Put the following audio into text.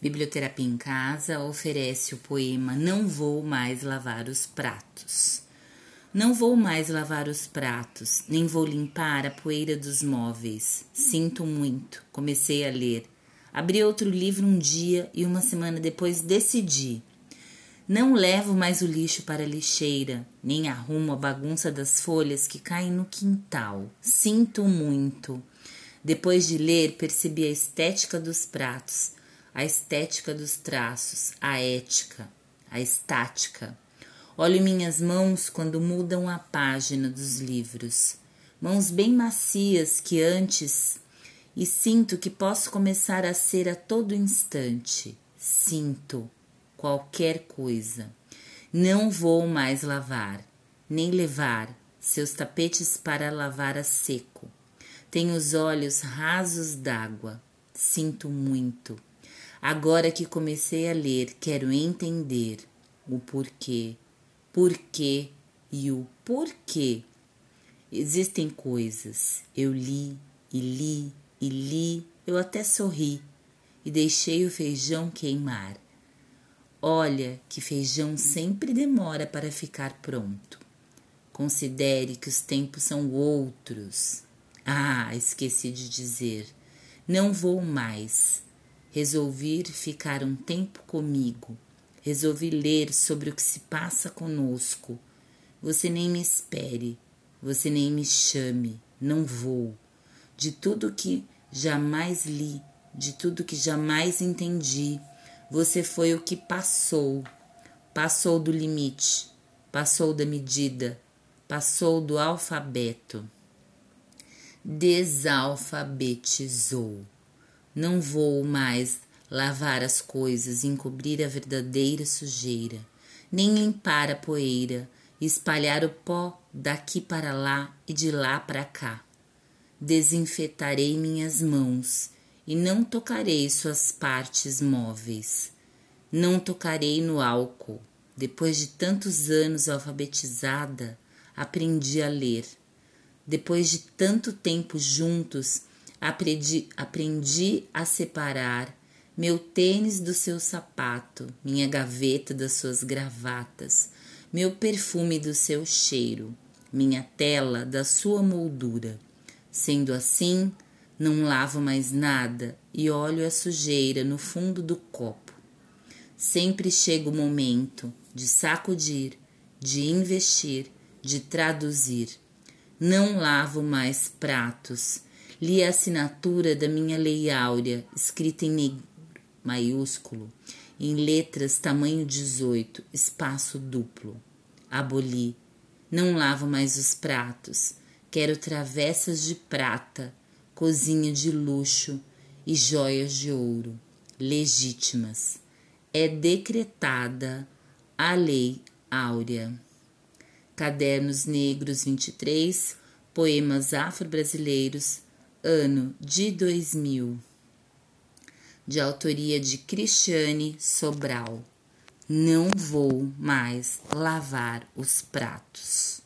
Biblioterapia em Casa oferece o poema Não Vou Mais Lavar os Pratos. Não vou mais lavar os pratos, nem vou limpar a poeira dos móveis. Sinto muito. Comecei a ler. Abri outro livro um dia e uma semana depois decidi. Não levo mais o lixo para a lixeira, nem arrumo a bagunça das folhas que caem no quintal. Sinto muito. Depois de ler, percebi a estética dos pratos a estética dos traços, a ética, a estática. Olho minhas mãos quando mudam a página dos livros, mãos bem macias que antes, e sinto que posso começar a ser a todo instante. Sinto qualquer coisa. Não vou mais lavar, nem levar seus tapetes para lavar a seco. Tenho os olhos rasos d'água. Sinto muito Agora que comecei a ler, quero entender o porquê, porquê e o porquê. Existem coisas. Eu li e li e li, eu até sorri e deixei o feijão queimar. Olha que feijão sempre demora para ficar pronto. Considere que os tempos são outros. Ah, esqueci de dizer. Não vou mais. Resolvi ficar um tempo comigo. Resolvi ler sobre o que se passa conosco. Você nem me espere, você nem me chame, não vou. De tudo que jamais li, de tudo que jamais entendi, você foi o que passou. Passou do limite, passou da medida, passou do alfabeto. Desalfabetizou. Não vou mais lavar as coisas, encobrir a verdadeira sujeira, nem limpar a poeira, espalhar o pó daqui para lá e de lá para cá. Desinfetarei minhas mãos e não tocarei suas partes móveis. Não tocarei no álcool. Depois de tantos anos alfabetizada, aprendi a ler. Depois de tanto tempo juntos, Aprendi, aprendi a separar meu tênis do seu sapato, minha gaveta das suas gravatas, meu perfume do seu cheiro, minha tela da sua moldura. Sendo assim, não lavo mais nada e olho a sujeira no fundo do copo. Sempre chega o momento de sacudir, de investir, de traduzir. Não lavo mais pratos Li a assinatura da minha lei áurea, escrita em negro maiúsculo, em letras tamanho 18, espaço duplo. Aboli. Não lavo mais os pratos. Quero travessas de prata, cozinha de luxo e joias de ouro, legítimas. É decretada a lei áurea. Cadernos Negros 23, Poemas Afro-Brasileiros, ano de 2000, de autoria de Cristiane Sobral. Não vou mais lavar os pratos.